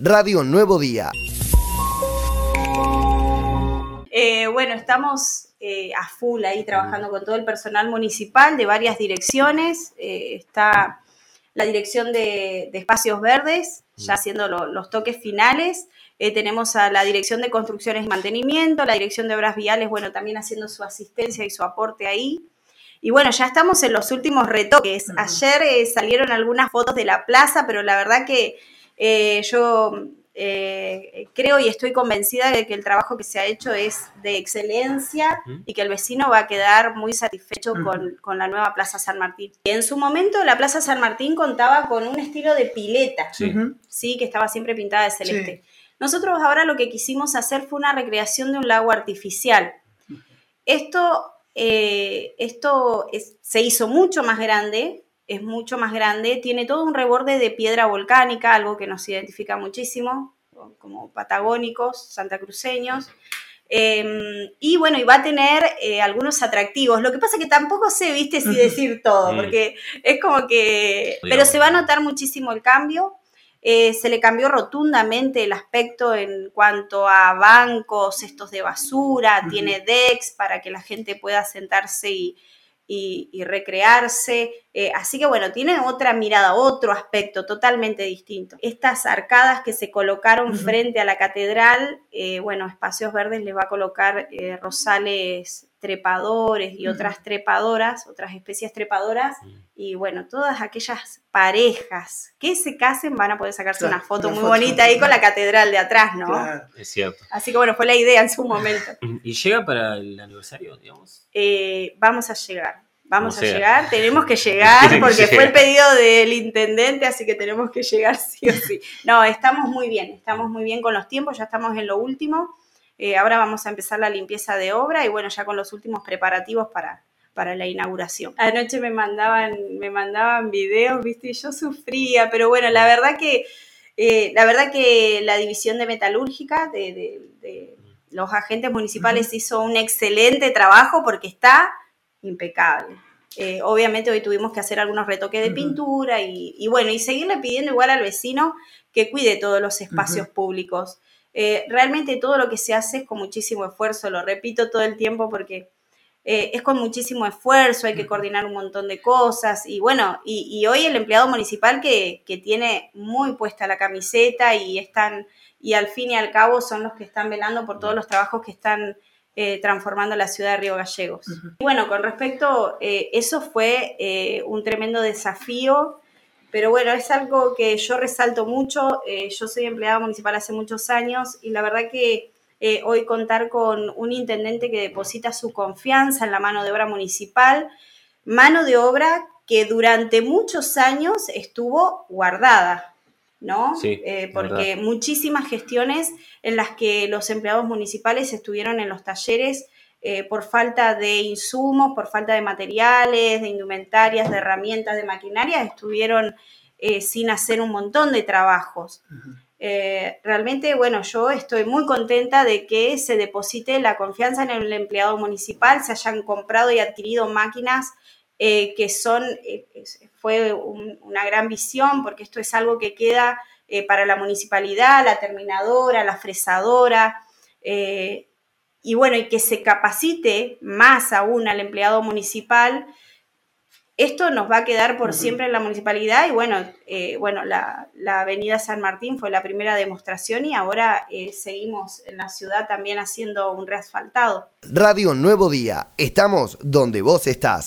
Radio Nuevo Día. Eh, bueno, estamos eh, a full ahí trabajando con todo el personal municipal de varias direcciones. Eh, está la dirección de, espacios verdes, ya haciendo los toques finales. tenemos a la dirección de construcciones y mantenimiento, la dirección de obras viales, bueno, también haciendo su asistencia y su aporte ahí. Y bueno, ya estamos en los últimos retoques. Ayer eh, salieron algunas fotos de la plaza, pero la verdad que eh, yo eh, creo y estoy convencida de que el trabajo que se ha hecho es de excelencia y que el vecino va a quedar muy satisfecho con, la nueva Plaza San Martín. En su momento la Plaza San Martín contaba con un estilo de pileta, sí, que estaba siempre pintada de celeste. Nosotros ahora lo que quisimos hacer fue una recreación de un lago artificial. Esto eh, esto se hizo mucho más grande, es mucho más grande, tiene todo un reborde de piedra volcánica, algo que nos identifica muchísimo, como patagónicos, santacruceños. Em, y bueno, y va a tener eh, algunos atractivos. Lo que pasa es que tampoco sé, viste, si decir todo, porque es como que... Pero se va a notar muchísimo el cambio. Eh, se le cambió rotundamente el aspecto en cuanto a bancos, cestos de basura, tiene decks para que la gente pueda sentarse y, recrearse. Eh, así que bueno, tiene otra mirada, otro aspecto totalmente distinto. Estas arcadas que se colocaron frente a la catedral, eh, bueno, Espacios Verdes les va a colocar rosales trepadores y otras trepadoras, otras especies trepadoras. Y bueno, todas aquellas parejas que se casen van a poder sacarse una foto muy bonita ahí con la catedral de atrás, ¿no? Es cierto. Así que bueno, fue la idea en su momento. ¿Y llega para el aniversario, digamos? Eh, vamos a llegar. Vamos a llegar, tenemos que llegar porque fue el pedido del intendente, así que tenemos que llegar sí o sí. No, estamos muy bien, estamos muy bien con los tiempos, ya estamos en lo último. Eh, ahora vamos a empezar la limpieza de obra y bueno, ya con los últimos preparativos para, para la inauguración. Anoche me mandaban, me mandaban videos, viste, y yo sufría, pero bueno, la verdad que, eh, la verdad que la división de metalúrgica de, los agentes municipales hizo un excelente trabajo porque está impecable. Eh, obviamente hoy tuvimos que hacer algunos retoques de pintura y, bueno, y seguirle pidiendo igual al vecino que cuide todos los espacios públicos. Eh, realmente todo lo que se hace es con muchísimo esfuerzo, lo repito todo el tiempo porque eh, es con muchísimo esfuerzo, hay que coordinar un montón de cosas y bueno, y, hoy el empleado municipal que, tiene muy puesta la camiseta y están, y al fin y al cabo son los que están velando por todos los trabajos que están eh, transformando la ciudad de Río Gallegos. Y bueno, con respecto, eso fue un tremendo desafío pero bueno, es algo que yo resalto mucho. Eh, yo soy empleada municipal hace muchos años y la verdad que eh, hoy contar con un intendente que deposita su confianza en la mano de obra municipal, mano de obra que durante muchos años estuvo guardada, ¿no? Sí, eh, porque muchísimas gestiones en las que los empleados municipales estuvieron en los talleres eh, por falta de insumos, por falta de materiales, de indumentarias, de herramientas, de maquinaria, estuvieron eh, sin hacer un montón de trabajos. Eh, realmente, bueno, yo estoy muy contenta de que se deposite la confianza en el empleado municipal, se hayan comprado y adquirido máquinas que son, fue una gran visión, porque esto es algo que queda para la municipalidad, la terminadora, la fresadora, y bueno, y que se capacite más aún al empleado municipal, esto nos va a quedar por siempre en la municipalidad y bueno, eh, bueno la, avenida San Martín fue la primera demostración y ahora eh, seguimos en la ciudad también haciendo un reasfaltado. Radio Nuevo Día, estamos donde vos estás.